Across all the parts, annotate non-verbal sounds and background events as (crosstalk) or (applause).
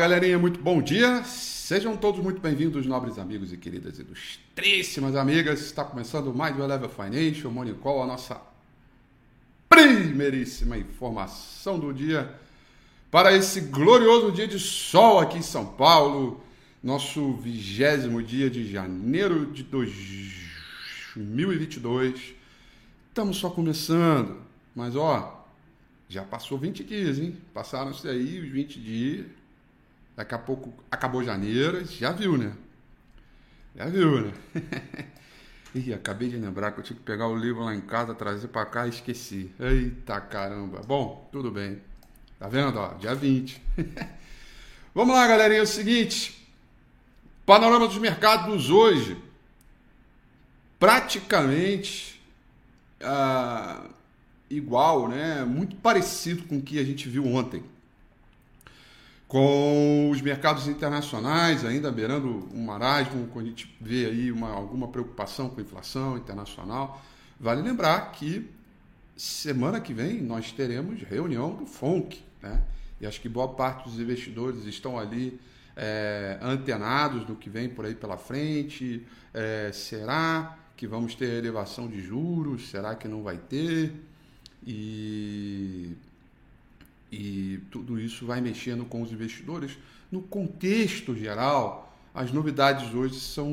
Galerinha, muito bom dia. Sejam todos muito bem-vindos, nobres amigos e queridas ilustríssimas amigas. Está começando mais o Level Financial Morning Call, a nossa primeiríssima informação do dia para esse glorioso dia de sol aqui em São Paulo, nosso vigésimo dia de janeiro de 2022. Estamos só começando, mas ó, já passou 20 dias, hein? Passaram-se aí os 20 dias Daqui a pouco acabou janeiro, já viu, né? Já viu, né? (laughs) Ih, acabei de lembrar que eu tinha que pegar o livro lá em casa, trazer para cá e esqueci. Eita caramba. Bom, tudo bem. Tá vendo? Ó, dia 20. (laughs) Vamos lá, galerinha. É o seguinte: panorama dos mercados hoje. Praticamente ah, igual, né? Muito parecido com o que a gente viu ontem com os mercados internacionais ainda beirando um marasmo, quando a gente vê aí uma, alguma preocupação com a inflação internacional. Vale lembrar que semana que vem nós teremos reunião do FONC, né? E acho que boa parte dos investidores estão ali é, antenados no que vem por aí pela frente. É, será que vamos ter elevação de juros? Será que não vai ter? E e tudo isso vai mexendo com os investidores. No contexto geral, as novidades hoje são.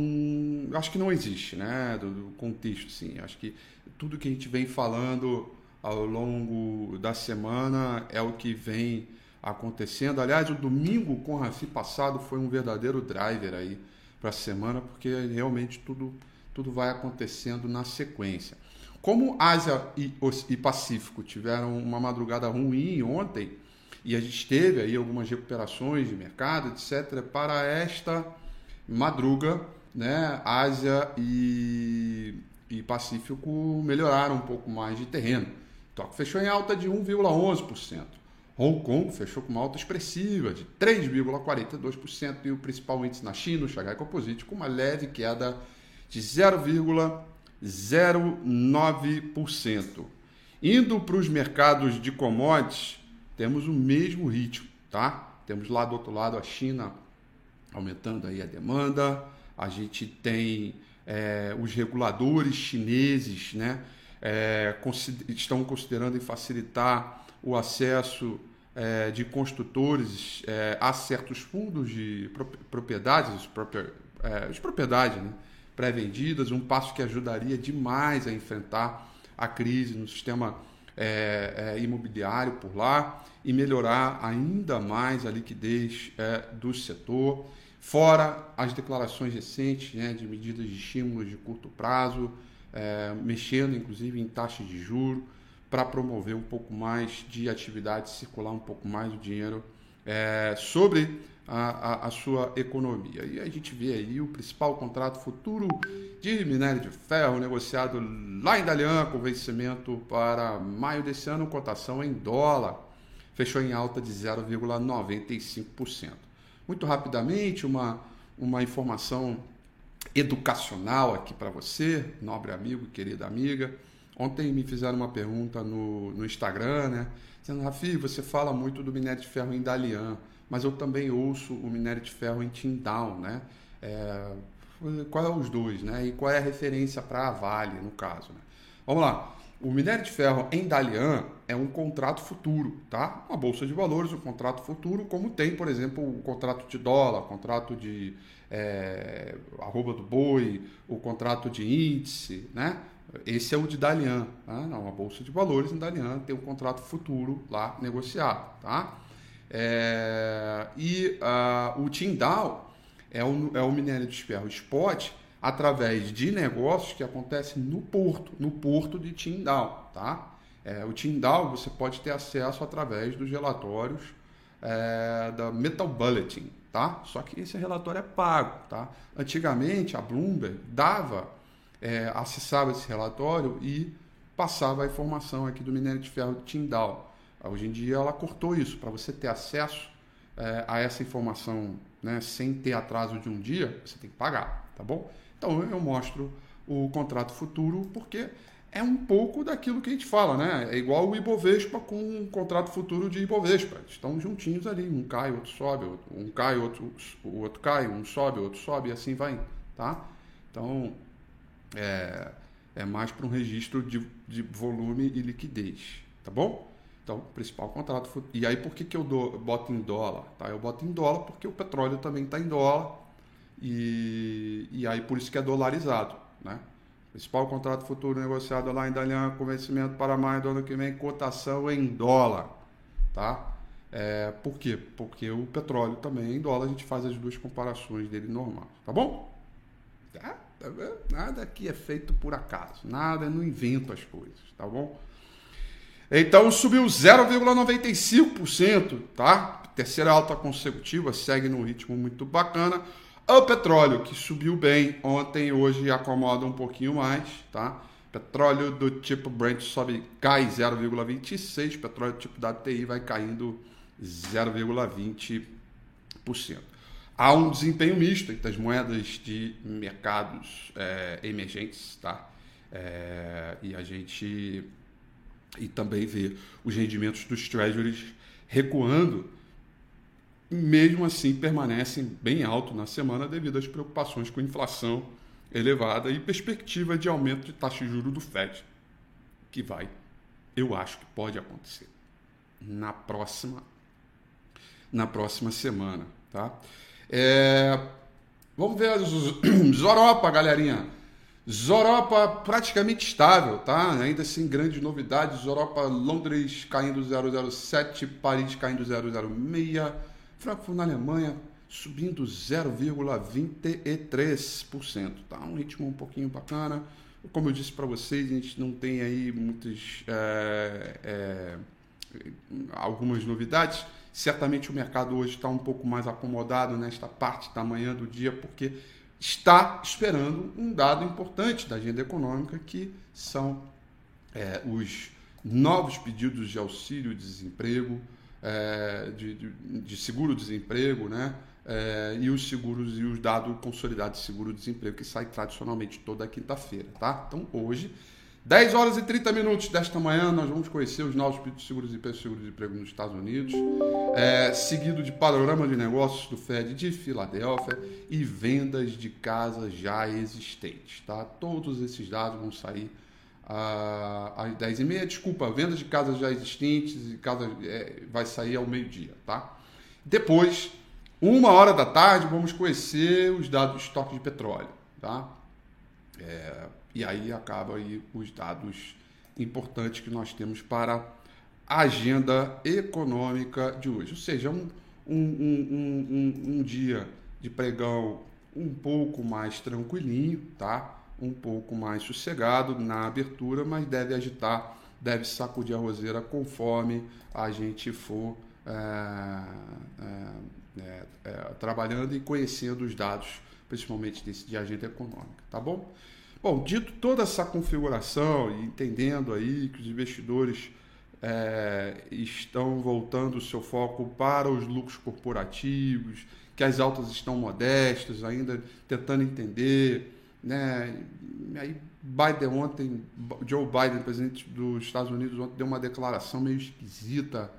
Acho que não existe, né? Do, do contexto, sim. Acho que tudo que a gente vem falando ao longo da semana é o que vem acontecendo. Aliás, o domingo com o Rafi passado foi um verdadeiro driver aí para a semana, porque realmente tudo, tudo vai acontecendo na sequência. Como Ásia e, e Pacífico tiveram uma madrugada ruim ontem, e a gente teve aí algumas recuperações de mercado, etc., para esta madruga, né, Ásia e, e Pacífico melhoraram um pouco mais de terreno. Tóquio fechou em alta de 1,11%. Hong Kong fechou com uma alta expressiva de 3,42% e o principal índice na China, o Shanghai Composite, com uma leve queda de 0,1%. 0,9%. Indo para os mercados de commodities, temos o mesmo ritmo, tá? Temos lá do outro lado a China aumentando aí a demanda, a gente tem é, os reguladores chineses, né? É, consider estão considerando em facilitar o acesso é, de construtores é, a certos fundos de propriedades, os, próprios, é, as propriedades, né? Pré-vendidas, um passo que ajudaria demais a enfrentar a crise no sistema é, é, imobiliário por lá e melhorar ainda mais a liquidez é, do setor, fora as declarações recentes né, de medidas de estímulos de curto prazo, é, mexendo inclusive em taxas de juro para promover um pouco mais de atividade, circular um pouco mais o dinheiro é, sobre a, a, a, sua economia. E a gente vê aí o principal contrato futuro de minério de ferro negociado lá em Dalian, com vencimento para maio desse ano, cotação em dólar, fechou em alta de 0,95%. Muito rapidamente, uma, uma informação educacional aqui para você, nobre amigo, querida amiga. Ontem me fizeram uma pergunta no, no Instagram, né? Dizendo, Rafi, você fala muito do minério de ferro em Dalian mas eu também ouço o minério de ferro em Tyndall, né? É, qual é os dois, né? E qual é a referência para a Vale, no caso, né? Vamos lá. O minério de ferro em Dalian é um contrato futuro, tá? Uma bolsa de valores, um contrato futuro, como tem, por exemplo, o contrato de dólar, o contrato de é, arroba do boi, o contrato de índice, né? Esse é o de Dalian, tá? Uma bolsa de valores em Dalian tem um contrato futuro lá negociado, tá? É, e uh, o Tyndall é o, é o minério de ferro spot através de negócios que acontecem no porto, no porto de Tyndall, tá? É, o Tyndall você pode ter acesso através dos relatórios é, da Metal Bulletin, tá? Só que esse relatório é pago, tá? Antigamente a Bloomberg dava, é, acessava esse relatório e passava a informação aqui do minério de ferro de Tyndall. Hoje em dia ela cortou isso. Para você ter acesso é, a essa informação né, sem ter atraso de um dia, você tem que pagar, tá bom? Então eu mostro o contrato futuro porque é um pouco daquilo que a gente fala, né? É igual o Ibovespa com um contrato futuro de Ibovespa. Estão juntinhos ali, um cai, outro sobe, um cai, outro, o outro cai, um sobe, outro sobe, e assim vai, tá? Então, é, é mais para um registro de, de volume e liquidez, tá bom? Então, principal contrato. E aí, por que, que eu dou, boto em dólar? Tá? Eu boto em dólar porque o petróleo também está em dólar e, e aí por isso que é dolarizado, né? Principal contrato futuro negociado lá em Dalian com vencimento para maio do ano que vem, cotação em dólar, tá? É, por quê? Porque o petróleo também é em dólar, a gente faz as duas comparações dele normal, tá bom? Tá? Tá nada aqui é feito por acaso, nada, não invento as coisas, tá bom? Então subiu 0,95%, tá? Terceira alta consecutiva, segue num ritmo muito bacana. O petróleo, que subiu bem ontem, hoje acomoda um pouquinho mais, tá? Petróleo do tipo Brent sobe, cai 0,26, petróleo do tipo WTI vai caindo 0,20%. Há um desempenho misto entre as moedas de mercados é, emergentes, tá? É, e a gente e também vê os rendimentos dos treasuries recuando mesmo assim permanecem bem alto na semana devido às preocupações com inflação elevada e perspectiva de aumento de taxa de juros do Fed, que vai, eu acho que pode acontecer na próxima na próxima semana, tá? É, vamos ver os Europa, (clears throat) galerinha. Zoropa praticamente estável, tá? Ainda sem grandes novidades. Zoropa, Londres caindo 0,07, Paris caindo 0,06. Frankfurt na Alemanha subindo 0,23%, tá? Um ritmo um pouquinho bacana. Como eu disse para vocês, a gente não tem aí muitas é, é, algumas novidades. Certamente o mercado hoje está um pouco mais acomodado nesta parte da manhã do dia, porque está esperando um dado importante da agenda econômica, que são é, os novos pedidos de auxílio-desemprego, é, de, de, de seguro-desemprego, né? É, e os seguros e os dados consolidados de seguro-desemprego que sai tradicionalmente toda quinta-feira, tá? Então hoje, 10 horas e 30 minutos desta manhã, nós vamos conhecer os novos pedidos de seguro-desemprego seguro-desemprego nos Estados Unidos, é, seguido de panorama de negócios do Fed de Filadélfia e vendas de casas já existentes, tá? Todos esses dados vão sair às 10h30. Desculpa, vendas de casas já existentes e casas é, vai sair ao meio-dia, tá? Depois, uma hora da tarde, vamos conhecer os dados do estoque de petróleo, tá? É, e aí acaba aí os dados importantes que nós temos para a agenda econômica de hoje. Ou seja, um, um, um, um, um dia de pregão um pouco mais tranquilinho, tá? um pouco mais sossegado na abertura, mas deve agitar, deve sacudir a roseira conforme a gente for é, é, é, trabalhando e conhecendo os dados, principalmente desse de agenda econômica, tá bom? Bom, dito toda essa configuração e entendendo aí que os investidores é, estão voltando o seu foco para os lucros corporativos, que as altas estão modestas, ainda tentando entender né? Aí Biden ontem, Joe Biden, presidente dos Estados Unidos, ontem deu uma declaração meio esquisita,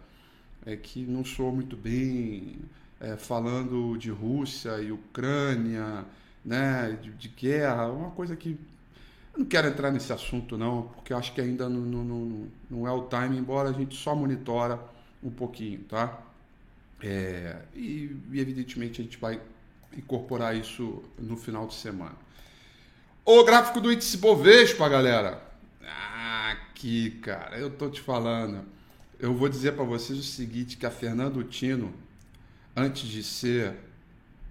é, que não soou muito bem, é, falando de Rússia e Ucrânia, né, de, de, guerra, uma coisa que não quero entrar nesse assunto não, porque acho que ainda não, não, não, é o time, embora a gente só monitora um pouquinho, tá? É, e, e evidentemente a gente vai incorporar isso no final de semana. O gráfico do índice Bovespa, galera. Aqui, cara, eu tô te falando. Eu vou dizer para vocês o seguinte, que a Fernando Tino, antes de ser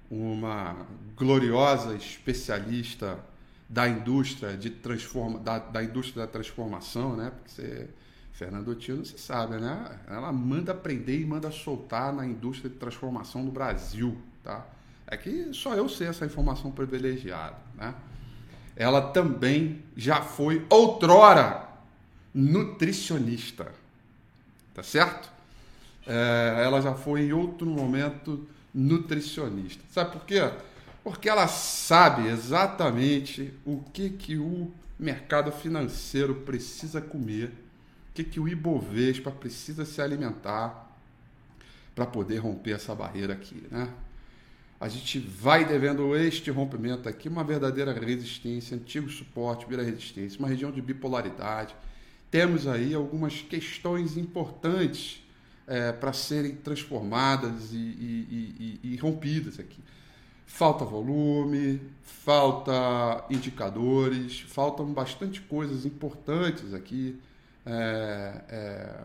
uma gloriosa especialista da indústria de transforma, da, da indústria da transformação, né? Porque você, Fernando Tino, você sabe, né? Ela manda aprender e manda soltar na indústria de transformação do Brasil, tá? É que só eu sei essa informação privilegiada, né? ela também já foi outrora nutricionista. Tá certo? É, ela já foi em outro momento nutricionista. Sabe por quê? Porque ela sabe exatamente o que, que o mercado financeiro precisa comer, o que, que o Ibovespa precisa se alimentar para poder romper essa barreira aqui, né? A gente vai devendo este rompimento aqui, uma verdadeira resistência, antigo suporte, vira resistência, uma região de bipolaridade. Temos aí algumas questões importantes é, para serem transformadas e, e, e, e rompidas aqui. Falta volume, falta indicadores, faltam bastante coisas importantes aqui é, é,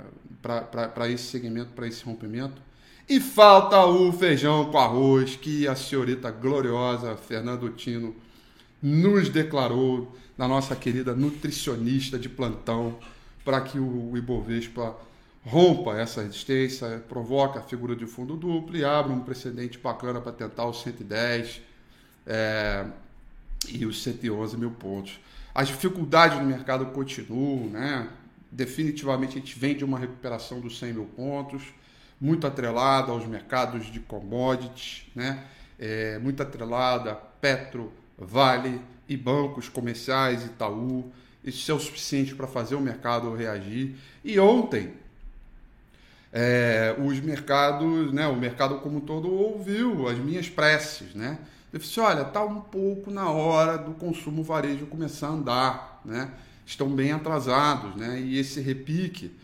para esse segmento, para esse rompimento. E falta o feijão com arroz que a senhorita gloriosa Fernando Tino nos declarou na nossa querida nutricionista de plantão para que o Ibovespa rompa essa resistência, provoca a figura de fundo duplo e abre um precedente bacana para tentar os 110 é, e os 111 mil pontos. As dificuldades no mercado continuam, né? Definitivamente a gente vem de uma recuperação dos 100 mil pontos, muito atrelada aos mercados de commodities, né? É, muito atrelada Petro, Vale e bancos comerciais, Itaú. Isso é o suficiente para fazer o mercado reagir. E ontem, é, os mercados, né, o mercado como um todo ouviu as minhas preces, né? Eu disse, olha, tá um pouco na hora do consumo varejo começar a andar, né? Estão bem atrasados, né? E esse repique,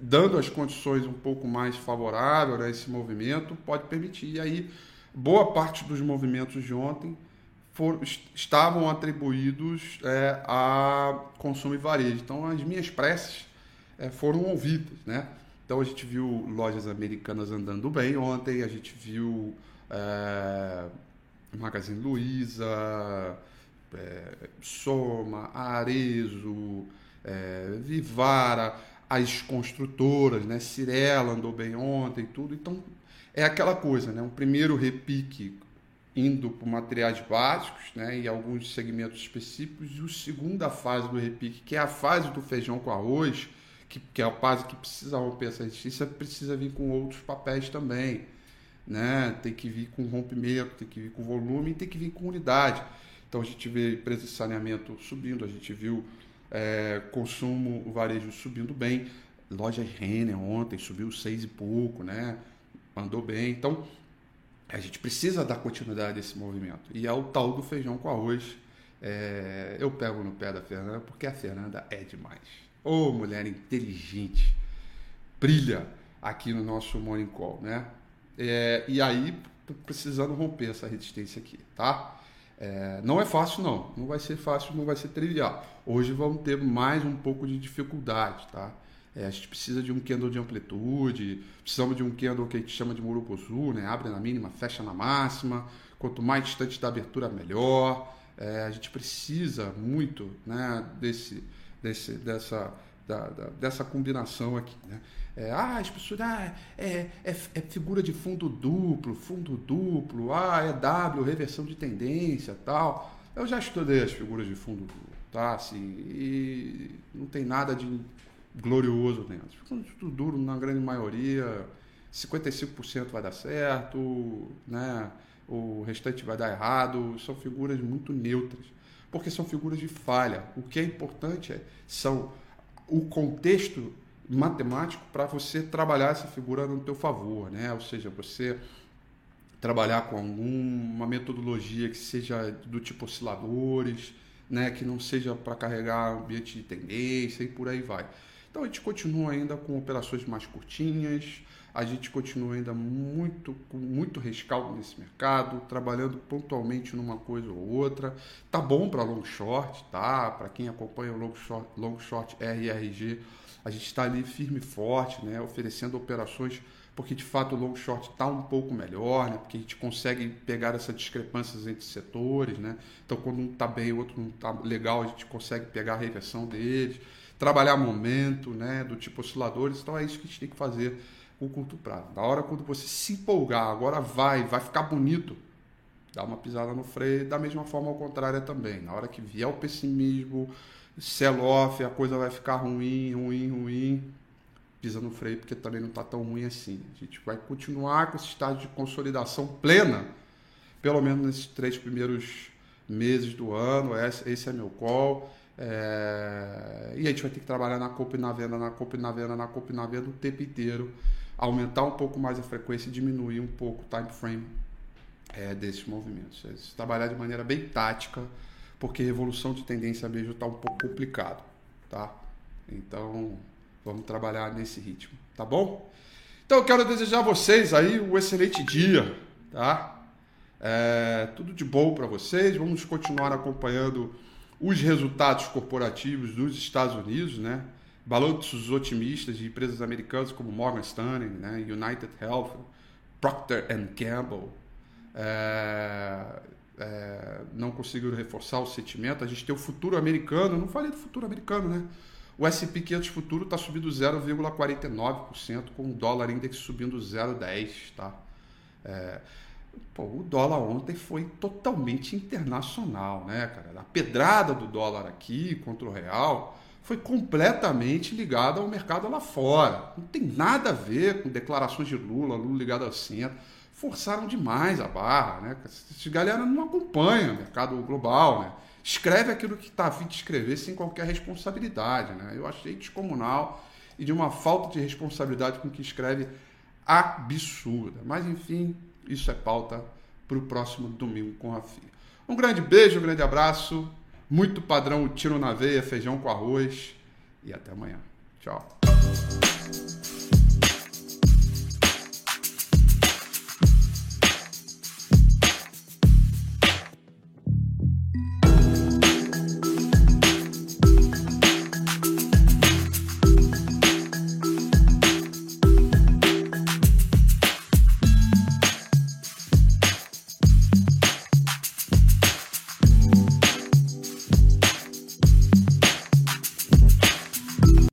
dando as condições um pouco mais favoráveis a esse movimento, pode permitir. E aí, boa parte dos movimentos de ontem foram, estavam atribuídos é, a consumo e varejo. Então, as minhas preces é, foram ouvidas, né? Então a gente viu lojas americanas andando bem ontem, a gente viu é, Magazine Luiza, é, Soma, Arezo, é, Vivara, as construtoras, né? Cirela andou bem ontem, tudo. Então é aquela coisa, né? Um primeiro repique indo para materiais básicos, né? E alguns segmentos específicos, e a segunda fase do repique, que é a fase do feijão com arroz que, que é o base que precisa romper essa justiça, precisa vir com outros papéis também. Né? Tem que vir com rompimento, tem que vir com volume tem que vir com unidade. Então a gente vê preço de saneamento subindo, a gente viu é, consumo, o varejo subindo bem. Loja Renner ontem subiu seis e pouco, né? Andou bem. Então a gente precisa dar continuidade a esse movimento. E é o tal do feijão com arroz. É, eu pego no pé da Fernanda porque a Fernanda é demais. Ô oh, mulher inteligente, brilha aqui no nosso Morning Call, né? É, e aí, precisando romper essa resistência aqui, tá? É, não é fácil, não. Não vai ser fácil, não vai ser trivial. Hoje vamos ter mais um pouco de dificuldade, tá? É, a gente precisa de um candle de amplitude, precisamos de um candle que a gente chama de Murupozu, né? Abre na mínima, fecha na máxima. Quanto mais distante da abertura, melhor. É, a gente precisa muito né, desse desse, dessa, da, da, dessa combinação aqui. Né? É, ah, as pessoas, ah, é, é, é, figura de fundo duplo, fundo duplo, ah, é W, reversão de tendência tal. Eu já estudei as figuras de fundo duplo, tá? Assim, e não tem nada de glorioso dentro. Ficando tudo duro na grande maioria, 55% vai dar certo, né? o restante vai dar errado, são figuras muito neutras porque são figuras de falha. O que é importante é, são o contexto matemático para você trabalhar essa figura no teu favor, né? Ou seja, você trabalhar com alguma metodologia que seja do tipo osciladores, né? Que não seja para carregar ambiente de tendência e por aí vai. Então a gente continua ainda com operações mais curtinhas, a gente continua ainda muito com muito rescaldo nesse mercado, trabalhando pontualmente numa coisa ou outra. Tá bom para long short, tá? Para quem acompanha o long short, long short RRG, a gente está ali firme e forte, né? Oferecendo operações porque de fato o long short está um pouco melhor, né? Porque a gente consegue pegar essas discrepâncias entre setores, né? Então quando um está bem, o outro não está legal, a gente consegue pegar a reversão deles, trabalhar momento, né? Do tipo osciladores. Então é isso que a gente tem que fazer com curto prazo. Na hora quando você se empolgar, agora vai, vai ficar bonito, dá uma pisada no freio, da mesma forma ao contrário também. Na hora que vier o pessimismo, sell-off, a coisa vai ficar ruim, ruim, ruim, pisa no freio porque também não está tão ruim assim. A gente vai continuar com esse estágio de consolidação plena, pelo menos nesses três primeiros meses do ano. Esse, esse é meu call. É... E a gente vai ter que trabalhar na compra e na venda, na compra e na venda, na compra e na venda o tempo inteiro. Aumentar um pouco mais a frequência e diminuir um pouco o time frame é, desses movimentos. É, trabalhar de maneira bem tática, porque revolução de tendência mesmo está um pouco complicado. Tá? Então, vamos trabalhar nesse ritmo, tá bom? Então, eu quero desejar a vocês aí um excelente dia, tá? É, tudo de bom para vocês. Vamos continuar acompanhando os resultados corporativos dos Estados Unidos, né? Balanços otimistas de empresas americanas como Morgan Stanley, né? United Health, Procter Gamble, é, é, não conseguiram reforçar o sentimento. A gente tem o futuro americano, não falei do futuro americano, né? O S&P 500 futuro está subindo 0,49%, com o dólar index subindo 0,10%, tá? É, Pô, o dólar ontem foi totalmente internacional, né, cara? A pedrada do dólar aqui contra o real foi completamente ligada ao mercado lá fora. Não tem nada a ver com declarações de Lula, Lula ligado ao centro. Forçaram demais a barra, né? Essa galera não acompanha o mercado global, né? Escreve aquilo que está a fim de escrever sem qualquer responsabilidade, né? Eu achei descomunal e de uma falta de responsabilidade com que escreve absurda. Mas, enfim, isso é pauta para o próximo domingo com a FIA. Um grande beijo, um grande abraço. Muito padrão, tiro na veia, feijão com arroz. E até amanhã. Tchau.